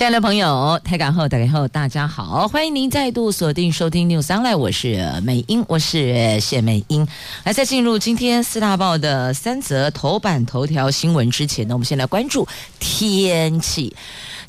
亲爱的朋友，台港后打开后，大家好，欢迎您再度锁定收听 News Online，我是美英，我是谢美英。来，在进入今天四大报的三则头版头条新闻之前呢，我们先来关注天气。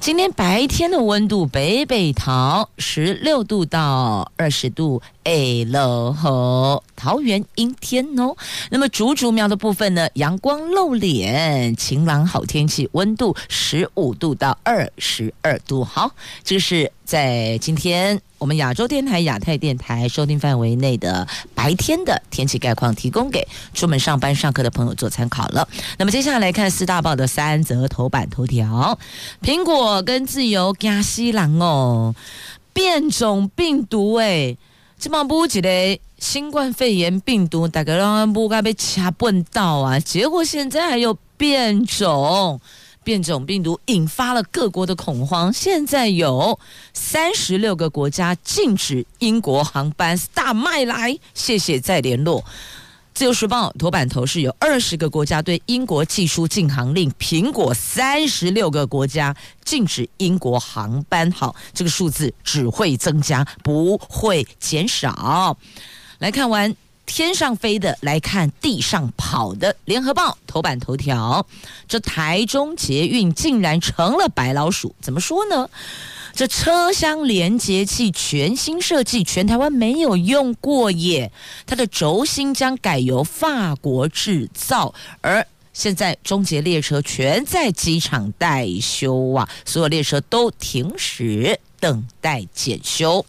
今天白天的温度，北北桃十六度到二十度，哎了吼，桃园阴天哦。那么竹竹苗的部分呢，阳光露脸，晴朗好天气，温度十五度到二十二度。好，这是在今天。我们亚洲电台、亚太电台收听范围内的白天的天气概况，提供给出门上班、上课的朋友做参考了。那么接下来看四大报的三则头版头条：苹果跟自由加西郎哦，变种病毒哎，这么不记得新冠肺炎病毒，大概让不该被掐笨到啊，结果现在还有变种。变种病毒引发了各国的恐慌，现在有三十六个国家禁止英国航班，大麦来，谢谢再联络。自由时报头版头是有二十个国家对英国寄出禁航令，苹果三十六个国家禁止英国航班，好，这个数字只会增加，不会减少。来看完。天上飞的，来看地上跑的。联合报头版头条：这台中捷运竟然成了白老鼠，怎么说呢？这车厢连接器全新设计，全台湾没有用过耶。它的轴心将改由法国制造，而现在中捷列车全在机场待修啊，所有列车都停驶等待检修。《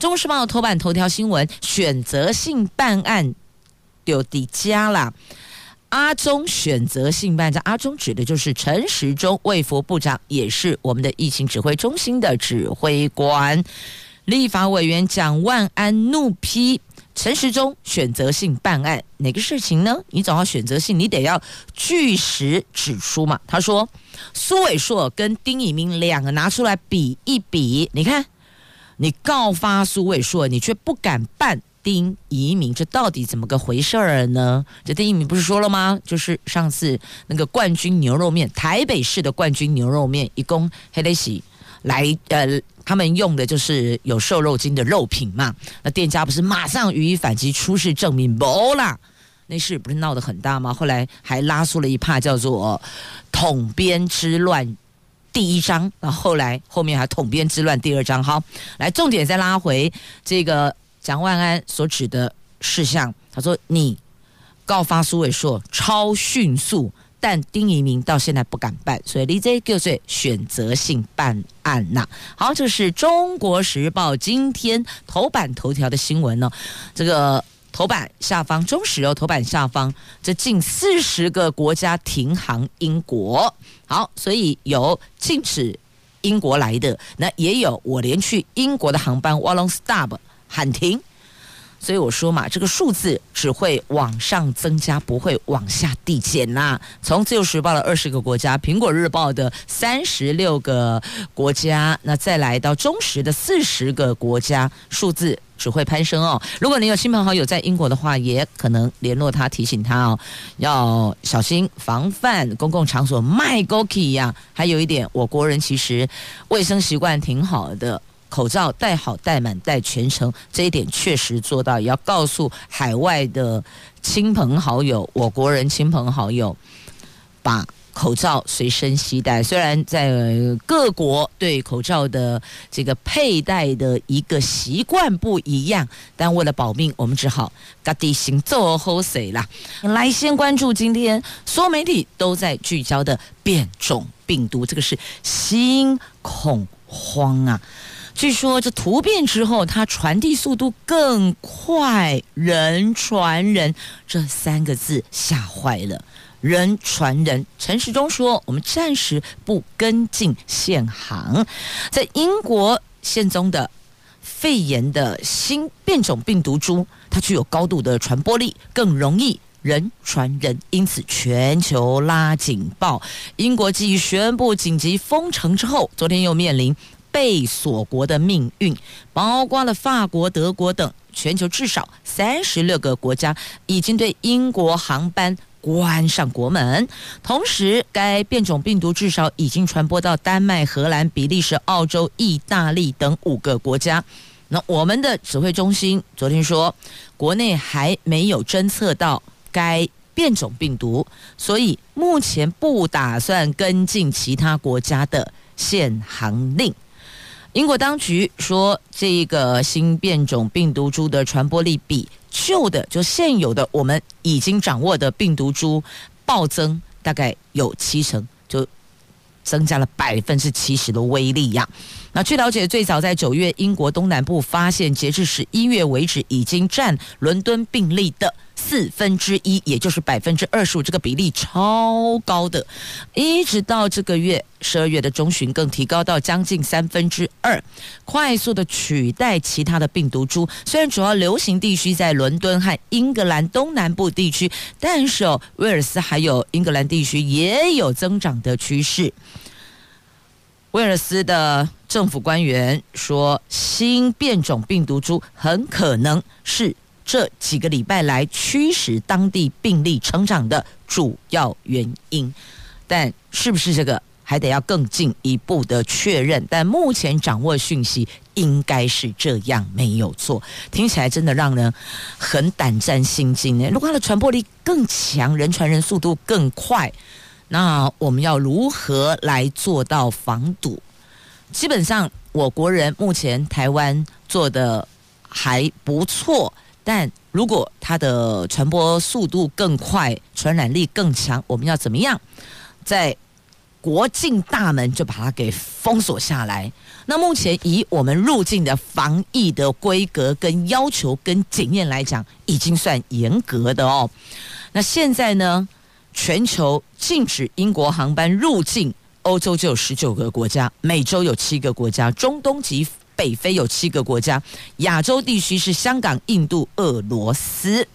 中时报》头版头条新闻：选择性办案丢底家啦。阿中选择性办案，阿中指的就是陈时中，卫福部长，也是我们的疫情指挥中心的指挥官。立法委员蒋万安怒批陈时中选择性办案，哪个事情呢？你总要选择性，你得要据实指出嘛。他说，苏伟硕跟丁以明两个拿出来比一比，你看。你告发苏伟硕，你却不敢办丁移民，这到底怎么个回事儿呢？这丁怡铭不是说了吗？就是上次那个冠军牛肉面，台北市的冠军牛肉面，一共黑得喜来，呃，他们用的就是有瘦肉精的肉品嘛。那店家不是马上予以反击，出示证明，不啦。那事不是闹得很大吗？后来还拉出了一帕叫做统编之乱。第一章，然后来后面还统编之乱。第二章，好，来重点再拉回这个蒋万安所指的事项。他说：“你告发苏伟硕超迅速，但丁怡铭到现在不敢办，所以这就是选择性办案呐。”好，这是中国时报今天头版头条的新闻呢。这个头版下方，中石油，头版下方，这近四十个国家停航英国。好，所以有禁止英国来的，那也有我连去英国的航班 Wallon Stop 喊停，所以我说嘛，这个数字只会往上增加，不会往下递减啦。从自由时报的二十个国家，苹果日报的三十六个国家，那再来到中时的四十个国家，数字。只会攀升哦。如果你有亲朋好友在英国的话，也可能联络他，提醒他哦，要小心防范公共场所卖 g o k i 呀。还有一点，我国人其实卫生习惯挺好的，口罩戴好、戴满、戴全程，这一点确实做到。也要告诉海外的亲朋好友，我国人亲朋好友把。口罩随身携带，虽然在各国对口罩的这个佩戴的一个习惯不一样，但为了保命，我们只好嘎地行做好谁啦。来，先关注今天所有媒体都在聚焦的变种病毒，这个是新恐慌啊！据说这突变之后，它传递速度更快，人传人这三个字吓坏了。人传人，陈时中说：“我们暂时不跟进限行。”在英国现中的肺炎的新变种病毒株，它具有高度的传播力，更容易人传人，因此全球拉警报。英国继宣布紧急封城之后，昨天又面临被锁国的命运，包括了法国、德国等全球至少三十六个国家已经对英国航班关上国门。同时，该变种病毒至少已经传播到丹麦、荷兰、比利时、澳洲、意大利等五个国家。那我们的指挥中心昨天说，国内还没有侦测到该变种病毒，所以目前不打算跟进其他国家的限航令。英国当局说，这个新变种病毒株的传播力比旧的就现有的我们已经掌握的病毒株暴增，大概有七成，就增加了百分之七十的威力呀。那据了解，最早在九月，英国东南部发现，截至十一月为止，已经占伦敦病例的四分之一，也就是百分之二十五，这个比例超高的。一直到这个月十二月的中旬，更提高到将近三分之二，快速的取代其他的病毒株。虽然主要流行地区在伦敦和英格兰东南部地区，但是哦，威尔斯还有英格兰地区也有增长的趋势。威尔斯的政府官员说，新变种病毒株很可能是这几个礼拜来驱使当地病例成长的主要原因，但是不是这个还得要更进一步的确认。但目前掌握讯息应该是这样，没有错。听起来真的让人很胆战心惊呢。如果它的传播力更强，人传人速度更快。那我们要如何来做到防堵？基本上，我国人目前台湾做的还不错，但如果它的传播速度更快，传染力更强，我们要怎么样在国境大门就把它给封锁下来？那目前以我们入境的防疫的规格跟要求跟检验来讲，已经算严格的哦。那现在呢？全球禁止英国航班入境，欧洲就有十九个国家，美洲有七个国家，中东及北非有七个国家，亚洲地区是香港、印度、俄罗斯。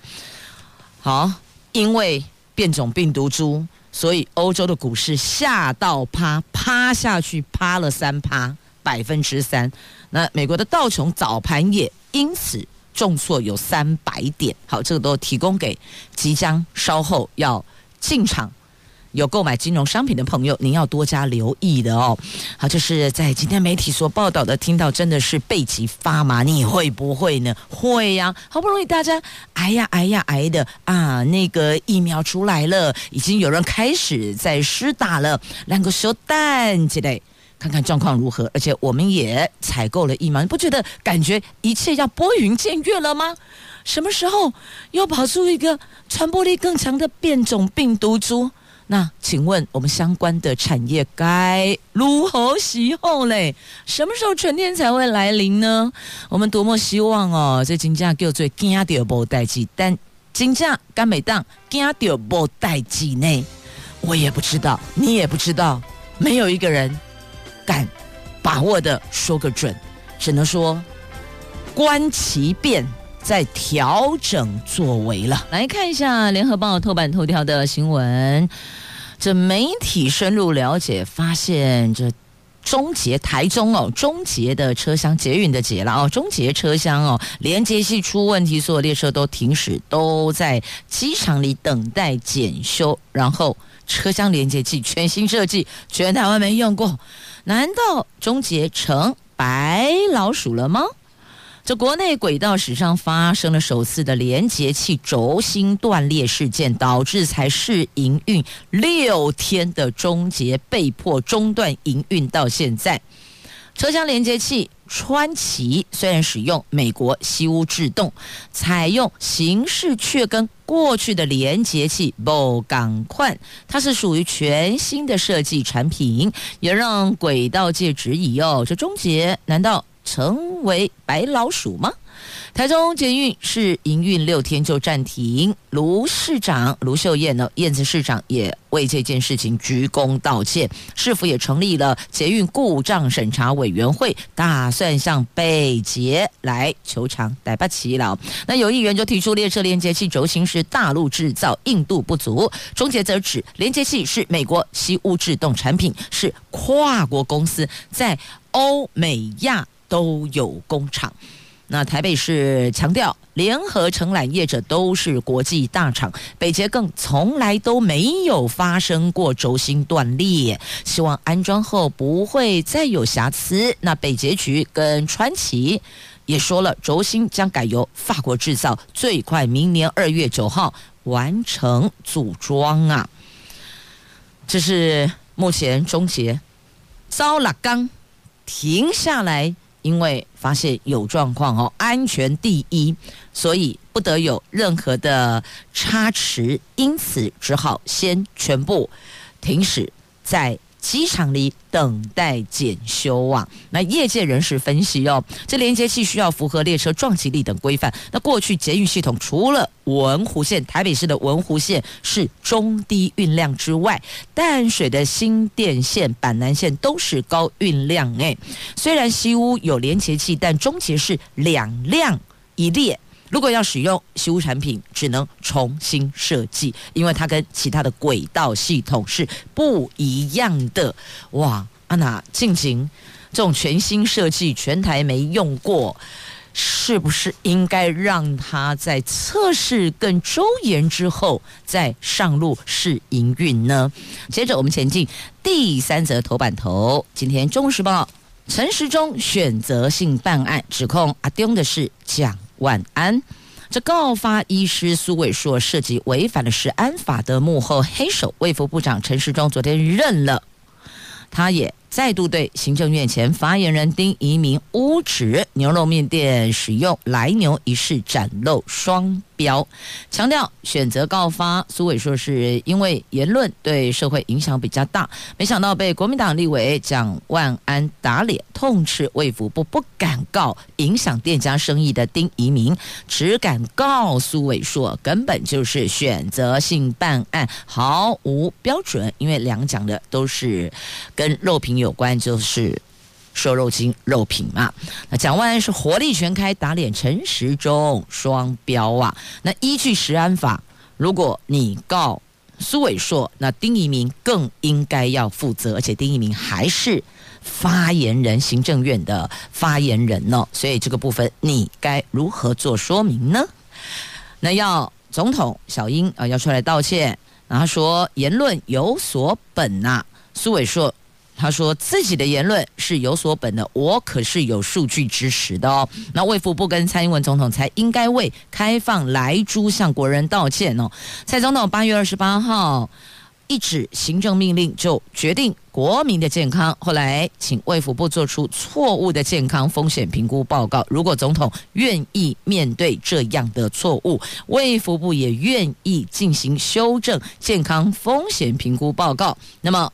好，因为变种病毒株，所以欧洲的股市吓到趴趴下去，趴了三趴，百分之三。那美国的道琼早盘也因此重挫有三百点。好，这个都提供给即将稍后要。进场有购买金融商品的朋友，您要多加留意的哦。好，就是在今天媒体所报道的，听到真的是背脊发麻，你会不会呢？会呀，好不容易大家挨呀挨呀挨的啊，那个疫苗出来了，已经有人开始在施打了，两个手蛋之类，看看状况如何。而且我们也采购了疫苗，你不觉得感觉一切要拨云见月了吗？什么时候又跑出一个传播力更强的变种病毒株？那请问我们相关的产业该如何是好嘞？什么时候春天才会来临呢？我们多么希望哦！这金价叫做惊到无代志，但金价敢没当惊到无代志呢？我也不知道，你也不知道，没有一个人敢把握的说个准，只能说观其变。在调整作为了，来看一下《联合报》头版头条的新闻。这媒体深入了解，发现这中捷台中哦，中捷的车厢捷运的捷了哦，中捷车厢哦，连接器出问题，所有列车都停驶，都在机场里等待检修。然后车厢连接器全新设计，全台湾没用过，难道中捷成白老鼠了吗？这国内轨道史上发生了首次的连接器轴心断裂事件，导致才试营运六天的中捷被迫中断营运到现在。车厢连接器川崎虽然使用美国西屋制动，采用形式却跟过去的连接器不港宽，它是属于全新的设计产品，也让轨道界质疑哦，这中捷难道成为白老鼠吗？台中捷运是营运六天就暂停，卢市长卢秀燕呢，燕子市长也为这件事情鞠躬道歉。市府也成立了捷运故障审查委员会，打算向北捷来求偿逮不起了。那有议员就提出，列车连接器轴心是大陆制造，硬度不足。中捷则指连接器是美国西屋制动产品，是跨国公司在欧美亚都有工厂。那台北市强调，联合承揽业者都是国际大厂，北捷更从来都没有发生过轴心断裂，希望安装后不会再有瑕疵。那北捷局跟川崎也说了，轴心将改由法国制造，最快明年二月九号完成组装啊。这是目前中捷遭了钢停下来。因为发现有状况哦，安全第一，所以不得有任何的差池，因此只好先全部停驶在。机场里等待检修啊！那业界人士分析哦，这连接器需要符合列车撞击力等规范。那过去捷运系统除了文湖线、台北市的文湖线是中低运量之外，淡水的新店线、板南线都是高运量。诶，虽然西屋有连接器，但中捷是两辆一列。如果要使用西屋产品，只能重新设计，因为它跟其他的轨道系统是不一样的。哇，安娜进行这种全新设计，全台没用过，是不是应该让它在测试更周延之后再上路试营运呢？接着我们前进第三则头版头，今天《中时报》陈时中选择性办案，指控阿丁的是蒋晚安，这告发医师苏伟硕涉及违反了食安法的幕后黑手，卫福部长陈时中昨天认了，他也。再度对行政院前发言人丁怡民污指牛肉面店使用来牛一事展露双标，强调选择告发苏伟硕是因为言论对社会影响比较大，没想到被国民党立委蒋万安打脸，痛斥卫福部不敢告影响店家生意的丁怡民，只敢告苏伟硕，根本就是选择性办案，毫无标准，因为两讲的都是跟肉品有。有关就是瘦肉精肉品嘛，那蒋万安是火力全开打脸陈时中双标啊。那依据食安法，如果你告苏伟硕，那丁一鸣更应该要负责，而且丁一鸣还是发言人，行政院的发言人呢，所以这个部分你该如何做说明呢？那要总统小英啊要出来道歉，然后说言论有所本呐、啊，苏伟硕。他说自己的言论是有所本的，我可是有数据支持的哦。那卫福部跟蔡英文总统才应该为开放莱猪向国人道歉哦。蔡总统八月二十八号一纸行政命令就决定国民的健康，后来请卫福部做出错误的健康风险评估报告。如果总统愿意面对这样的错误，卫福部也愿意进行修正健康风险评估报告，那么。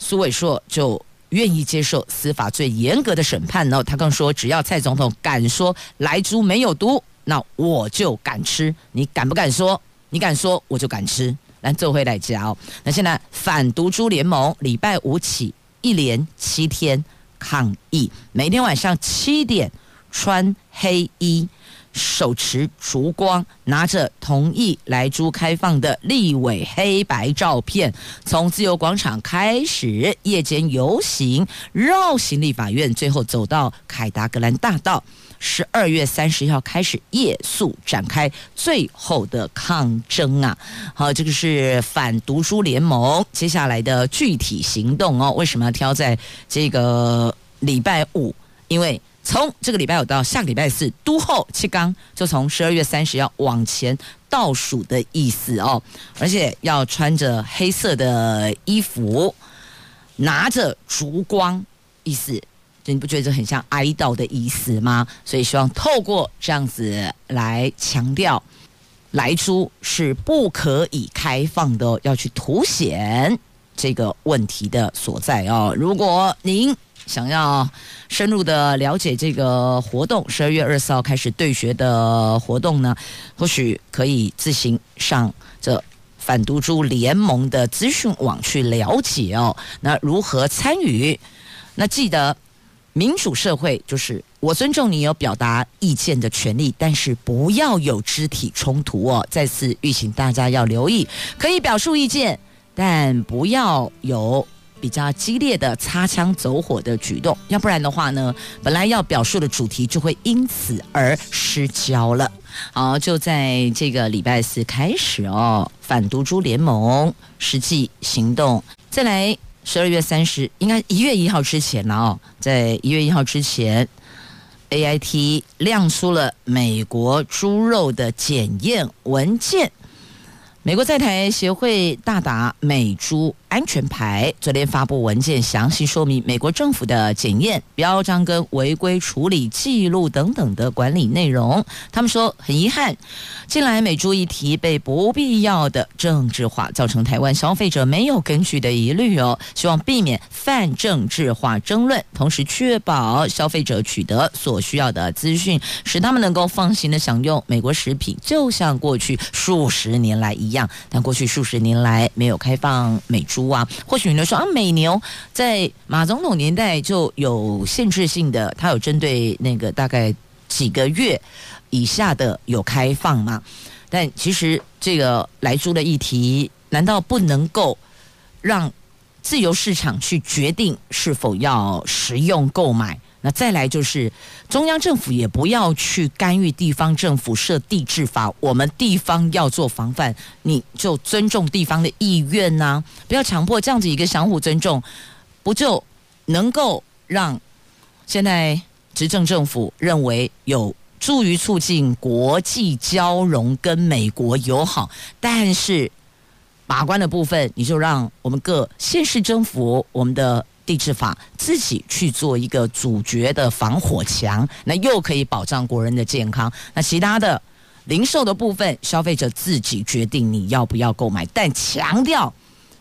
苏伟硕就愿意接受司法最严格的审判呢。他更说，只要蔡总统敢说莱猪没有毒，那我就敢吃。你敢不敢说？你敢说，我就敢吃。来，做回来讲。那现在反毒猪联盟礼拜五起一连七天抗议，每天晚上七点穿黑衣。手持烛光，拿着同意莱猪开放的立委黑白照片，从自由广场开始夜间游行，绕行立法院，最后走到凯达格兰大道。十二月三十号开始夜宿展开最后的抗争啊！好，这个是反读书联盟接下来的具体行动哦。为什么要挑在这个礼拜五？因为从这个礼拜五到下个礼拜四，都后七纲就从十二月三十要往前倒数的意思哦，而且要穿着黑色的衣服，拿着烛光，意思，你不觉得这很像哀悼的意思吗？所以希望透过这样子来强调，莱猪是不可以开放的，要去凸显这个问题的所在哦。如果您。想要深入的了解这个活动，十二月二十号开始对学的活动呢，或许可以自行上这反毒株联盟的资讯网去了解哦。那如何参与？那记得。民主社会就是我尊重你有表达意见的权利，但是不要有肢体冲突哦。再次预请大家要留意，可以表述意见，但不要有比较激烈的擦枪走火的举动，要不然的话呢，本来要表述的主题就会因此而失焦了。好，就在这个礼拜四开始哦，反毒株联盟实际行动，再来。十二月三十，应该一月一号之前了哦，在一月一号之前，AIT 亮出了美国猪肉的检验文件。美国在台协会大打美猪安全牌，昨天发布文件，详细说明美国政府的检验标章跟违规处理记录等等的管理内容。他们说很遗憾，近来美猪议题被不必要的政治化，造成台湾消费者没有根据的疑虑哦。希望避免泛政治化争论，同时确保消费者取得所需要的资讯，使他们能够放心的享用美国食品，就像过去数十年来一样。但过去数十年来没有开放美猪啊，或许你会说啊，美牛在马总统年代就有限制性的，它有针对那个大概几个月以下的有开放吗？但其实这个来猪的议题，难道不能够让自由市场去决定是否要食用购买？那再来就是中央政府也不要去干预地方政府设地治法，我们地方要做防范，你就尊重地方的意愿呐、不要强迫这样子一个相互尊重，不就能够让现在执政政府认为有助于促进国际交融跟美国友好，但是把关的部分，你就让我们各县市政府我们的。地治法自己去做一个主角的防火墙，那又可以保障国人的健康。那其他的零售的部分，消费者自己决定你要不要购买，但强调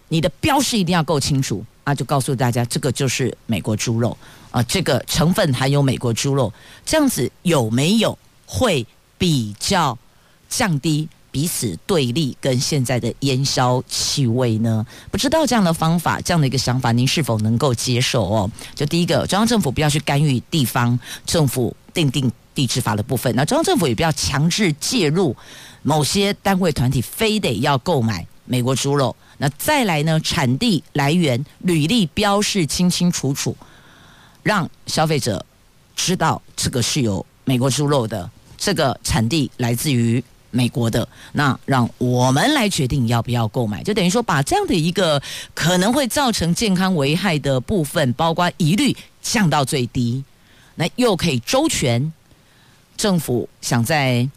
你的标示一定要够清楚啊！就告诉大家，这个就是美国猪肉啊，这个成分含有美国猪肉，这样子有没有会比较降低？彼此对立跟现在的烟消气味呢？不知道这样的方法，这样的一个想法，您是否能够接受哦？就第一个，中央政府不要去干预地方政府定定地治法的部分，那中央政府也不要强制介入某些单位团体，非得要购买美国猪肉。那再来呢，产地来源履历标示清清楚楚，让消费者知道这个是有美国猪肉的，这个产地来自于。美国的，那让我们来决定要不要购买，就等于说把这样的一个可能会造成健康危害的部分，包括疑虑降到最低，那又可以周全。政府想在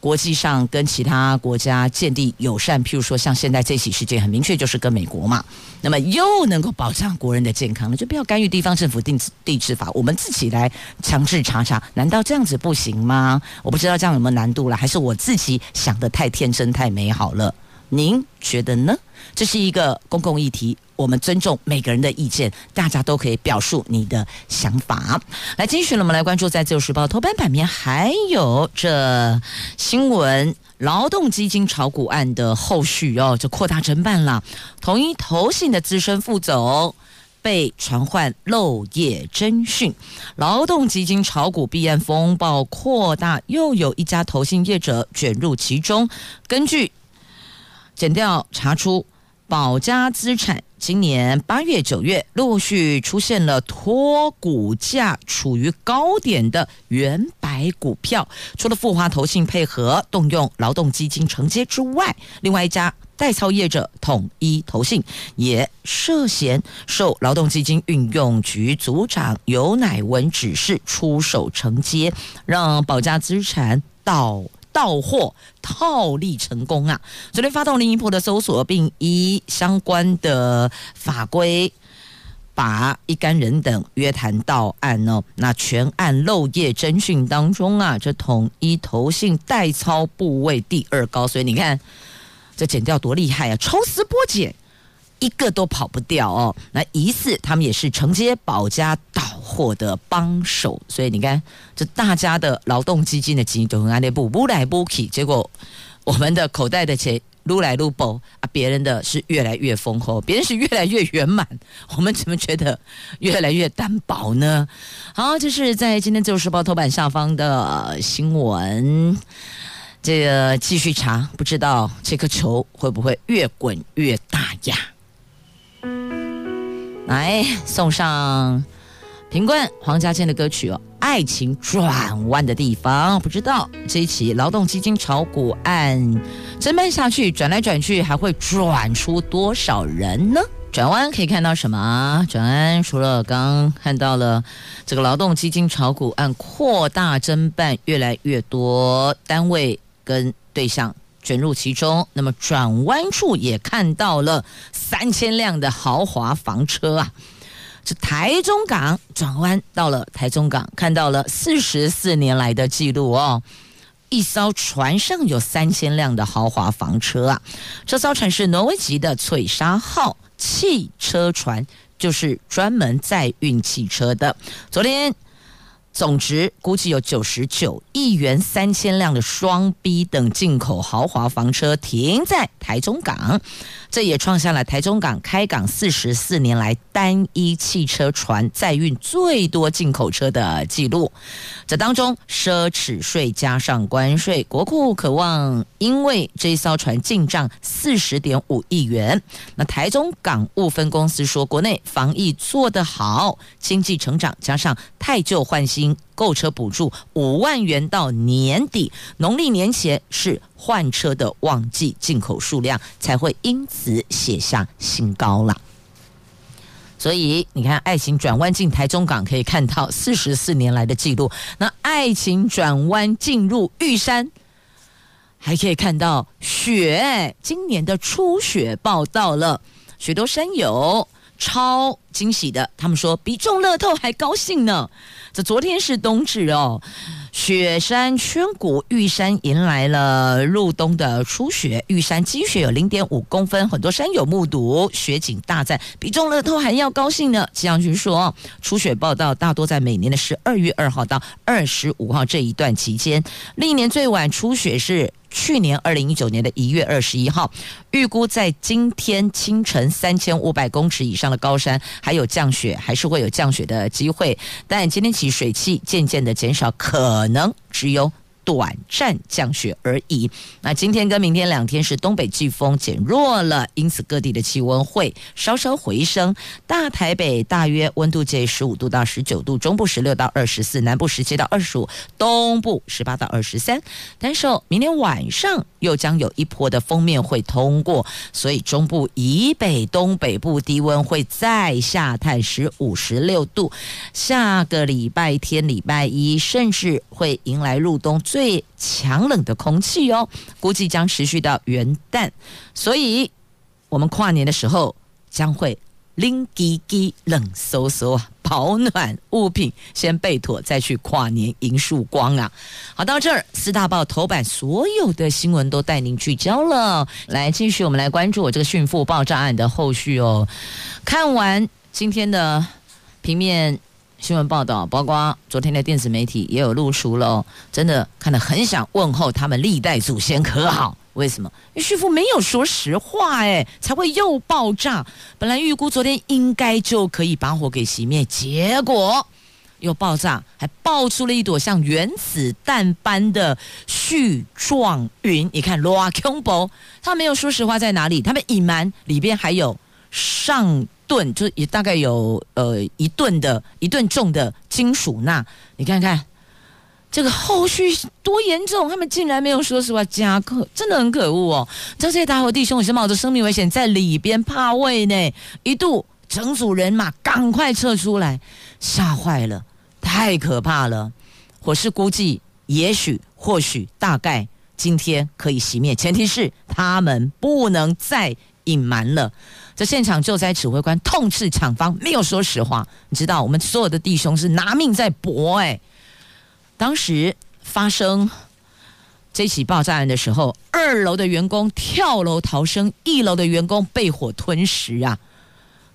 国际上跟其他国家建立友善，譬如说像现在这起事件很明确就是跟美国嘛，那么又能够保障国人的健康，那就不要干预地方政府定地治法，我们自己来强制查查，难道这样子不行吗？我不知道这样有没有难度了，还是我自己想的太天真太美好了？您觉得呢？这是一个公共议题。我们尊重每个人的意见，大家都可以表述你的想法。来，继续了，我们来关注在《自由时报》头版版面，还有这新闻：劳动基金炒股案的后续哦，就扩大侦办了。同一投信的资深副总被传唤漏夜侦讯，劳动基金炒股弊案风暴扩大，又有一家投信业者卷入其中。根据检调查出。保家资产今年八月、九月陆续出现了托股价处于高点的原白股票，除了复华投信配合动用劳动基金承接之外，另外一家代操业者统一投信也涉嫌受劳动基金运用局组长尤乃文指示出手承接，让保家资产倒。到货套利成功啊！昨天发动另一波的搜索，并依相关的法规把一干人等约谈到案哦。那全案漏夜侦讯当中啊，这统一投信代操部位第二高，所以你看这剪掉多厉害啊！抽丝剥茧，一个都跑不掉哦。那疑似他们也是承接保家岛货的帮手，所以你看，这大家的劳动基金的基金都很安内部，不来不去，结果我们的口袋的钱撸来撸不啊，别人的是越来越丰厚，别人是越来越圆满，我们怎么觉得越来越单薄呢？好，这是在今天自由时报头版下方的新闻。这个继续查，不知道这颗球会不会越滚越大呀？来送上品冠黄家千的歌曲哦，《爱情转弯的地方》。不知道这一起劳动基金炒股案侦办下去，转来转去，还会转出多少人呢？转弯可以看到什么？转弯除了刚刚看到了这个劳动基金炒股案扩大侦办，越来越多单位。跟对象卷入其中，那么转弯处也看到了三千辆的豪华房车啊！这台中港转弯到了台中港，看到了四十四年来的记录哦，一艘船上有三千辆的豪华房车啊！这艘船是挪威籍的翠沙号汽车船，就是专门载运汽车的。昨天。总值估计有九十九亿元，三千辆的双 B 等进口豪华房车停在台中港。这也创下了台中港开港四十四年来单一汽车船载运最多进口车的记录。这当中，奢侈税加上关税，国库可望因为这艘船进账四十点五亿元。那台中港务分公司说，国内防疫做得好，经济成长加上汰旧换新。购车补助五万元到年底，农历年前是换车的旺季，进口数量才会因此写下新高了。所以你看，爱情转弯进台中港可以看到四十四年来的记录。那爱情转弯进入玉山，还可以看到雪，今年的初雪报到了，许多山友超惊喜的，他们说比中乐透还高兴呢。这昨天是冬至哦，雪山圈谷玉山迎来了入冬的初雪，玉山积雪有零点五公分，很多山友目睹雪景大赞，比中乐透还要高兴呢。气象局说，初雪报道大多在每年的十二月二号到二十五号这一段期间，历年最晚初雪是。去年二零一九年的一月二十一号，预估在今天清晨三千五百公尺以上的高山还有降雪，还是会有降雪的机会，但今天起水汽渐渐的减少，可能只有。短暂降雪而已。那今天跟明天两天是东北季风减弱了，因此各地的气温会稍稍回升。大台北大约温度介十五度到十九度，中部十六到二十四，南部十七到二十五，东部十八到二十三。但是明天晚上又将有一波的锋面会通过，所以中部以北、东北部低温会再下探十五、十六度。下个礼拜天、礼拜一，甚至会迎来入冬。最强冷的空气哦，估计将持续到元旦，所以我们跨年的时候将会冷滴滴、冷飕飕啊，保暖物品先备妥，再去跨年迎曙光啊！好，到这儿四大报头版所有的新闻都带您聚焦了，来继续我们来关注我这个迅富爆炸案的后续哦。看完今天的平面。新闻报道，包括昨天的电子媒体也有露出了哦，真的看得很想问候他们历代祖先可好？为什么？因为旭富没有说实话，哎，才会又爆炸。本来预估昨天应该就可以把火给熄灭，结果又爆炸，还爆出了一朵像原子弹般的絮状云。你看，罗空博他没有说实话在哪里？他们隐瞒里边还有上。吨就也大概有呃一吨的一吨重的金属钠，你看看这个后续多严重，他们竟然没有说实话，加可真的很可恶哦！这些打火弟兄也是冒着生命危险在里边怕位呢，一度整组人马赶快撤出来，吓坏了，太可怕了！火势估计，也许或许大概今天可以熄灭，前提是他们不能再隐瞒了。这现场救灾指挥官痛斥厂方没有说实话，你知道我们所有的弟兄是拿命在搏哎！当时发生这起爆炸案的时候，二楼的员工跳楼逃生，一楼的员工被火吞噬啊，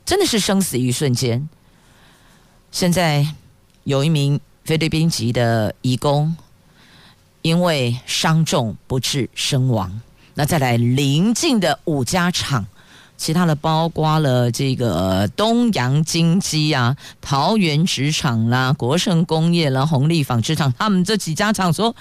真的是生死一瞬间。现在有一名菲律宾籍的义工，因为伤重不治身亡。那再来邻近的五家厂。其他的包括了这个东洋金机啊、桃园纸厂啦、国盛工业啦、红利纺织厂，他们这几家厂说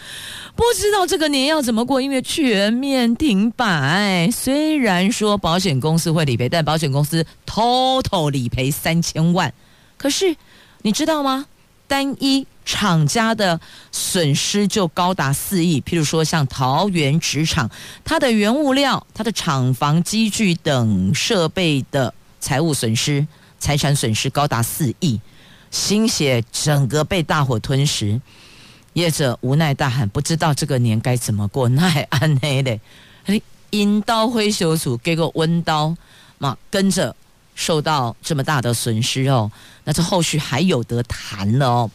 不知道这个年要怎么过，因为全面停摆。虽然说保险公司会理赔，但保险公司 total 理赔三千万，可是你知道吗？单一厂家的损失就高达四亿，譬如说像桃园纸厂，它的原物料、它的厂房、机具等设备的财务损失、财产损失高达四亿，心血整个被大火吞噬，业者无奈大喊：“不知道这个年该怎么过？”那还暗黑嘞，阴刀挥修组给个温刀嘛，跟着。受到这么大的损失哦，那这后续还有得谈了哦。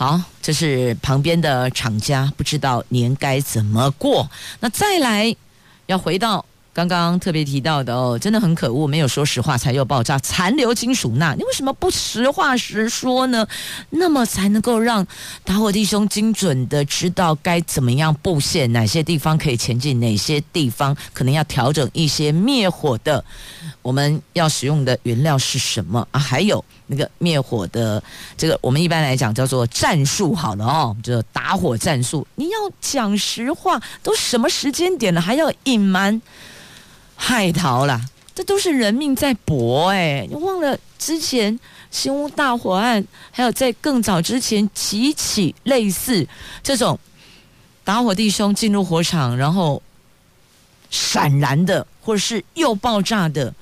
好，这是旁边的厂家不知道年该怎么过。那再来要回到。刚刚特别提到的哦，真的很可恶，没有说实话才又爆炸，残留金属钠，你为什么不实话实说呢？那么才能够让打火弟兄精准的知道该怎么样布线，哪些地方可以前进，哪些地方可能要调整一些灭火的，我们要使用的原料是什么啊？还有那个灭火的这个，我们一般来讲叫做战术，好了哦，就打火战术，你要讲实话，都什么时间点了，还要隐瞒？害逃了，这都是人命在搏哎！你忘了之前新屋大火案，还有在更早之前几起类似这种打火弟兄进入火场，然后闪燃的，或者是又爆炸的。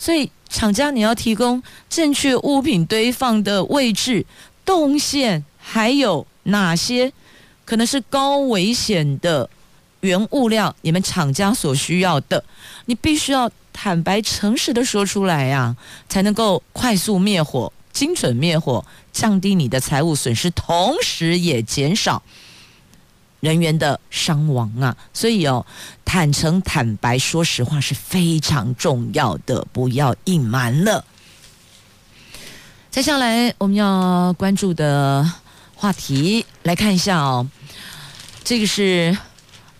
所以厂家你要提供正确物品堆放的位置、动线，还有哪些可能是高危险的。原物料，你们厂家所需要的，你必须要坦白诚实的说出来呀、才能够快速灭火、精准灭火，降低你的财务损失，同时也减少人员的伤亡啊！所以哦，坦诚坦白说实话是非常重要的，不要隐瞒了。接下来我们要关注的话题，来看一下哦，这个是。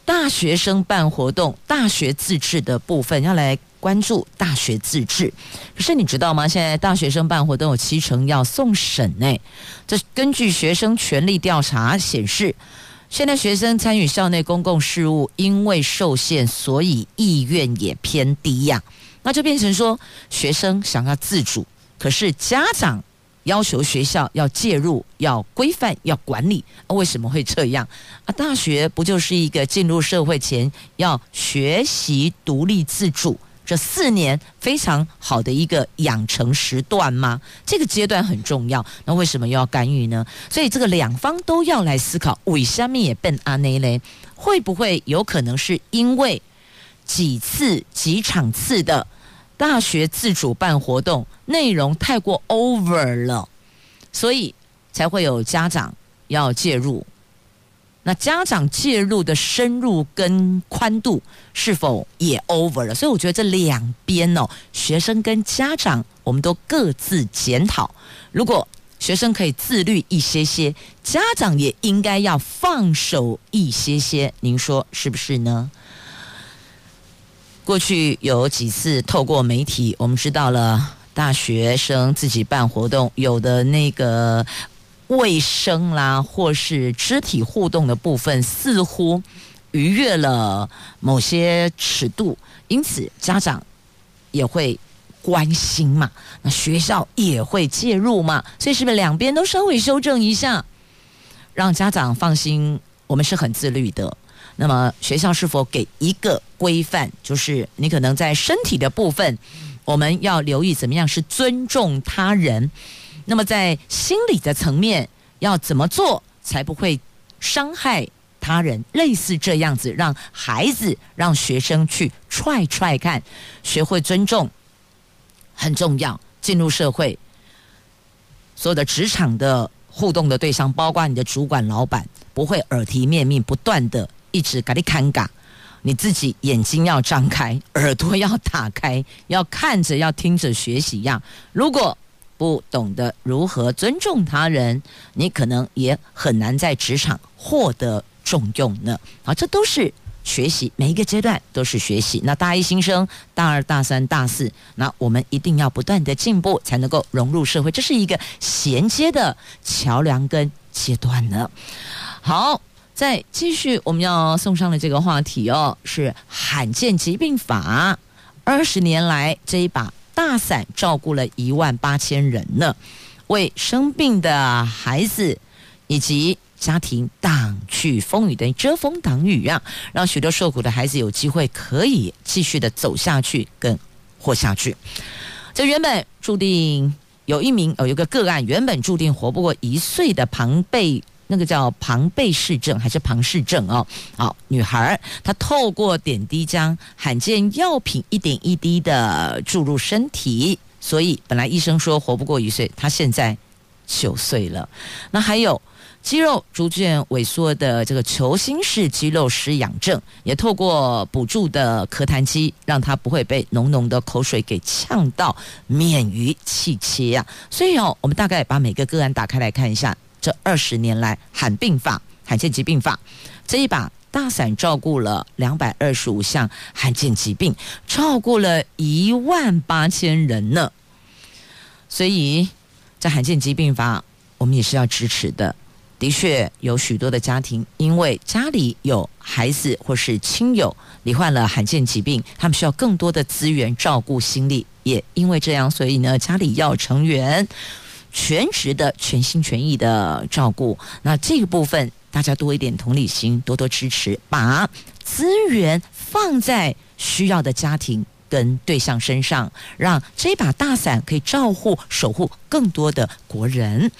大学生办活动，大学自治的部分要来关注大学自治。可是你知道吗？现在大学生办活动有七成要送审呢。这根据学生权利调查显示，现在学生参与校内公共事务，因为受限，所以意愿也偏低呀。那就变成说，学生想要自主，可是家长。要求学校要介入、要规范、要管理，为什么会这样？啊，大学不就是一个进入社会前要学习独立自主这四年非常好的一个养成时段吗？这个阶段很重要，那为什么又要干预呢？所以这个两方都要来思考，为什么也变安内嘞？会不会有可能是因为几次几场次的？大学自主办活动内容太过 over 了，所以才会有家长要介入。那家长介入的深入跟宽度是否也 over 了？所以我觉得这两边哦，学生跟家长，我们都各自检讨。如果学生可以自律一些些，家长也应该要放手一些些。您说是不是呢？过去有几次透过媒体，我们知道了大学生自己办活动，有的那个卫生啦，或是肢体互动的部分，似乎逾越了某些尺度，因此家长也会关心嘛，那学校也会介入嘛，所以是不是两边都稍微修正一下，让家长放心，我们是很自律的。那么学校是否给一个规范？就是你可能在身体的部分，我们要留意怎么样是尊重他人。那么在心理的层面，要怎么做才不会伤害他人？类似这样子，让孩子、让学生去踹踹看，学会尊重很重要。进入社会，所有的职场的互动的对象，包括你的主管、老板，不会耳提面命，不断的。一直给你看嘎，你自己眼睛要张开，耳朵要打开，要看着，要听着学习呀。如果不懂得如何尊重他人，你可能也很难在职场获得重用呢。好，这都是学习，每一个阶段都是学习。那大一新生、大二、大三、大四，那我们一定要不断的进步，才能够融入社会。这是一个衔接的桥梁跟阶段呢。好，再继续，我们要送上的这个话题哦，是罕见疾病法。二十年来，这一把。大伞照顾了一万八千人呢，为生病的孩子以及家庭挡去风雨的遮风挡雨啊，让许多受苦的孩子有机会可以继续的走下去跟活下去。这原本注定有一名有一个个案，原本注定活不过一岁的庞贝。那个叫庞贝氏症还是庞氏症哦？好，女孩她透过点滴将罕见药品一点一滴的注入身体，所以本来医生说活不过一岁，她现在九岁了。那还有肌肉逐渐萎缩的这个球形式肌肉失养症，也透过补助的咳痰机，让她不会被浓浓的口水给呛到，免于气切呀。所以哦，我们大概把每个个案打开来看一下。这二十年来，罕病法、罕见疾病法这一把大伞，照顾了两百二十五项罕见疾病，照顾了一万八千人呢。所以，在罕见疾病法，我们也是要支持的。的确，有许多的家庭因为家里有孩子或是亲友罹患了罕见疾病，他们需要更多的资源照顾心理。也因为这样，所以呢，家里要成员。全职的、全心全意的照顾，那这个部分大家多一点同理心，多多支持，把资源放在需要的家庭跟对象身上，让这把大伞可以照护、守护更多的国人。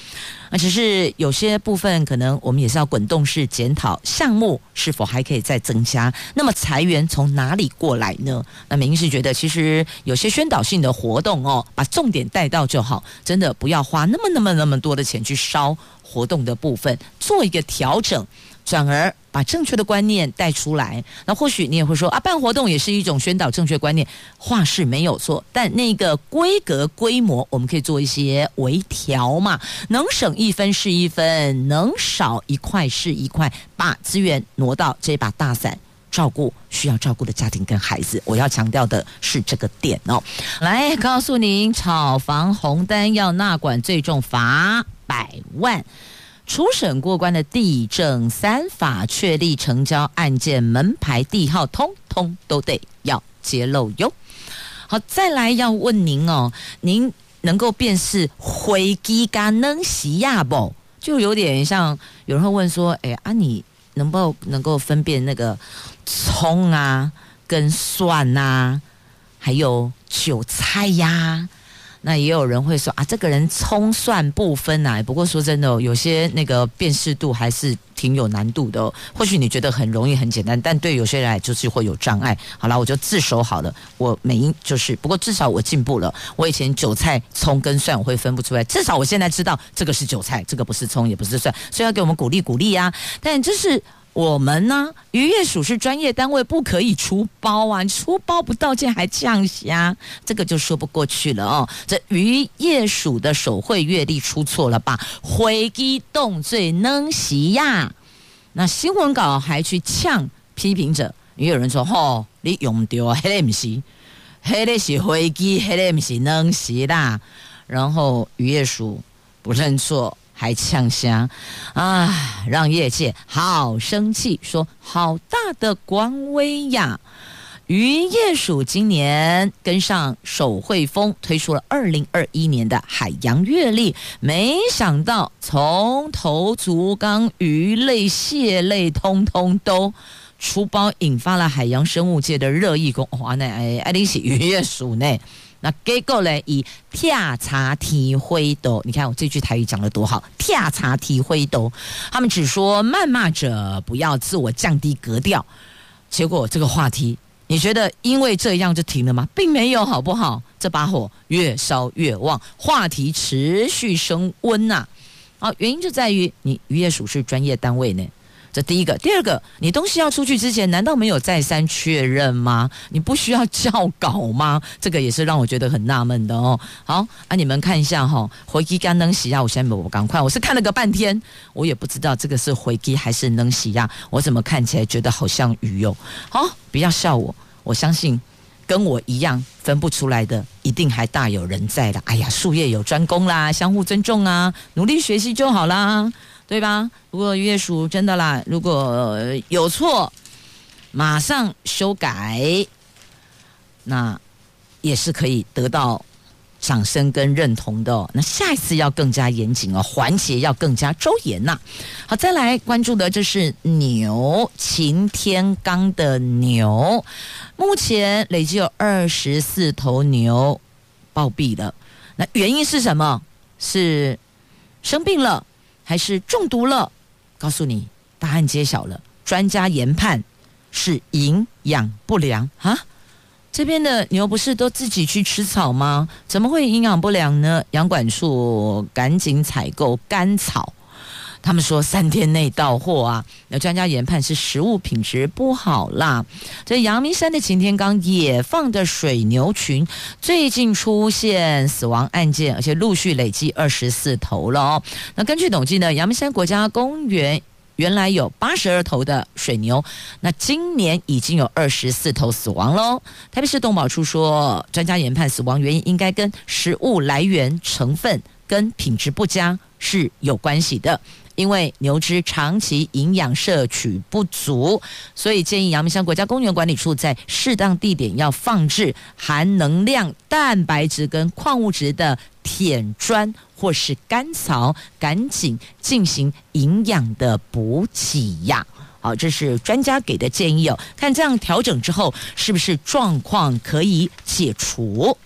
那只是有些部分可能我们也是要滚动式检讨项目是否还可以再增加。那么裁员从哪里过来呢？那美英是觉得其实有些宣导性的活动哦，把重点带到就好，真的不要花那么那么那么多的钱去烧活动的部分，做一个调整。转而把正确的观念带出来，那或许你也会说啊，办活动也是一种宣导正确观念，话是没有错，但那个规格规模我们可以做一些微调嘛，能省一分是一分，能少一块是一块，把资源挪到这把大伞，照顾需要照顾的家庭跟孩子。我要强调的是这个点哦，来告诉您，炒房红单要纳管，最重罚百万。初审过关的地政三法确立成交案件门牌地号，通通都得要揭露哟。好，再来要问您哦，您能够辨识灰机干能西亚不？就有点像有人会问说，哎啊，你能不能够分辨那个葱啊、跟蒜啊，还有韭菜呀？那也有人会说啊，这个人葱蒜不分啊。不过说真的哦，有些那个辨识度还是挺有难度的。或许你觉得很容易很简单，但对有些人来就是会有障碍。好了，我就自首好了。我美英就是，不过至少我进步了。我以前韭菜、葱跟蒜我会分不出来，至少我现在知道这个是韭菜，这个不是葱，也不是蒜，所以要给我们鼓励鼓励呀。但这是。我们呢，渔业署是专业单位，不可以出包啊！出包不道歉还呛虾，这个就说不过去了哦。这渔业署的手绘月历出错了吧？回机动罪能袭呀？那新闻稿还去呛批评者，也有人说：“吼、哦，你用掉啊，黑的不是，黑的是飞机，黑的不是能袭啦。”然后渔业署不认错。还呛声啊，让业界好生气，说好大的官威呀！渔业署今年跟上手绘风，推出了二零二一年的海洋月历，没想到从头足纲、鱼类、蟹类，通通都出包，引发了海洋生物界的热议。公哇，那哎，爱丽丝渔业署内？那结果呢？以跳查提灰斗，你看我这句台语讲的多好！跳查提灰斗，他们只说谩骂者不要自我降低格调。结果这个话题，你觉得因为这样就停了吗？并没有，好不好？这把火越烧越旺，话题持续升温呐、啊！好，原因就在于你渔业署是专业单位呢，这第一个，第二个，你东西要出去之前，难道没有再三确认吗？你不需要校稿吗？这个也是让我觉得很纳闷的哦。好啊，你们看一下哈、回机干能洗呀？我先我赶快，我是看了个半天，我也不知道这个是回机还是能洗呀？我怎么看起来觉得好像鱼哦？好，不要笑我，我相信跟我一样分不出来的，一定还大有人在的。哎呀，术业有专攻啦，相互尊重啊，努力学习就好啦。对吧？如果月属真的啦，如果有错，马上修改，那也是可以得到掌声跟认同的。那下一次要更加严谨哦，环节要更加周延呐。好，再来关注的这是牛，擎天刚的牛，目前累计有二十四头牛暴毙了。那原因是什么？是生病了？还是中毒了？告诉你，答案揭晓了。专家研判是营养不良啊！这边的牛不是都自己去吃草吗？怎么会营养不良呢？羊管处赶紧采购干草。他们说三天内到货啊！那专家研判是食物品质不好啦。这阳明山的擎天岗野放的水牛群最近出现死亡案件，而且陆续累计二十四头了哦。那根据统计呢，阳明山国家公园原来有八十二头的水牛，那今年已经有二十四头死亡喽。台北市动保处说，专家研判死亡原因应该跟食物来源成分跟品质不佳是有关系的。因为牛只长期营养摄取不足，所以建议阳明山国家公园管理处在适当地点要放置含能量、蛋白质跟矿物质的铁砖或是干草，赶紧进行营养的补给呀。好，这是专家给的建议哦，看这样调整之后，是不是状况可以解除？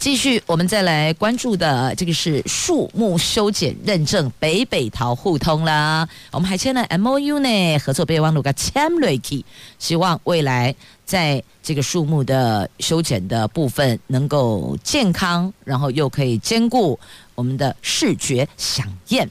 继续，我们再来关注的这个是树木修剪认证北北桃互通啦。我们还签了 MOU 呢，合作备忘录个签瑞基，希望未来在这个树木的修剪的部分能够健康，然后又可以兼顾我们的视觉饗宴。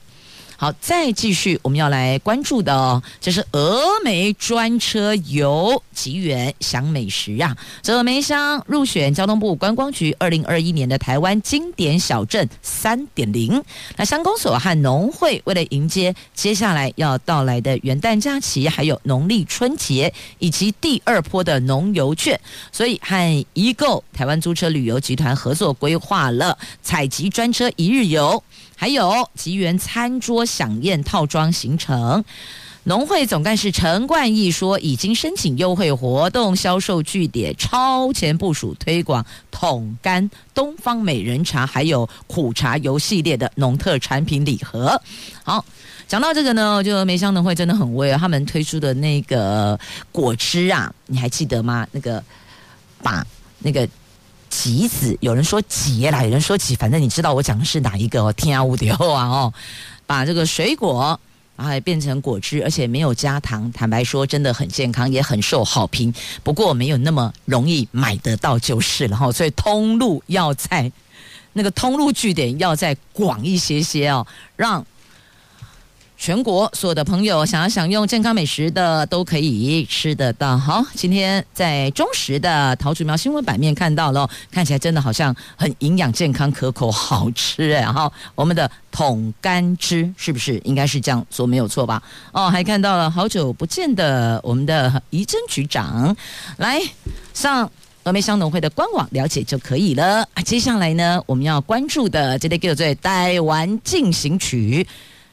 好，再继续，我们要来关注的哦，这是峨眉专车游吉园享美食啊！这峨眉乡入选交通部观光局二零二一年的台湾经典小镇三点零。那乡公所和农会为了迎接接下来要到来的元旦假期，还有农历春节以及第二波的农游券，所以和宜购台湾租车旅游集团合作，规划了采集专车一日游。还有吉园餐桌享宴套装行程，农会总干事陈冠义说，已经申请优惠活动销售据点，超前部署推广桶干、东方美人茶，还有苦茶油系列的农特产品礼盒。好，讲到这个呢，就梅香农会真的很威啊，他们推出的那个果汁啊，你还记得吗？那个把那个。橘子，有人说桔啦，有人说桔，反正你知道我讲的是哪一个哦？天无敌后啊哦，把这个水果然后变成果汁，而且没有加糖，坦白说真的很健康，也很受好评。不过没有那么容易买得到就是了哈，所以通路要在那个通路据点要再广一些些哦，让。全国所有的朋友想要享用健康美食的都可以吃得到。好，今天在中时的桃竹苗新闻版面看到了，看起来真的好像很营养、健康、可口、好吃哎。好，我们的桶柑汁是不是应该是这样说没有错吧？哦，还看到了好久不见的我们的仪真局长，来上峨眉乡农会的官网了解就可以了。接下来呢，我们要关注的这个叫做《台湾进行曲》。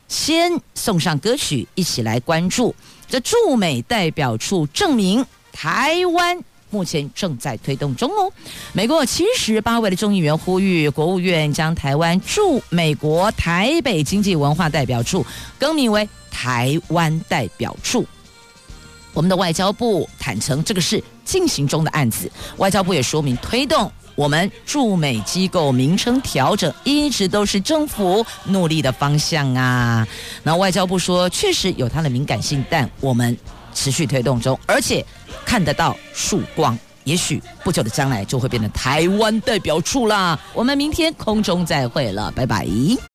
先送上歌曲，一起来关注这驻美代表处证明台湾目前正在推动中哦。美国七十八位的众议员呼吁国务院将台湾驻美国台北经济文化代表处更名为台湾代表处。我们的外交部坦承这个是进行中的案子，外交部也说明推动。我们驻美机构名称调整一直都是政府努力的方向啊。那外交部说，确实有它的敏感性，但我们持续推动中，而且看得到曙光，也许不久的将来就会变成台湾代表处啦。我们明天空中再会了，拜拜。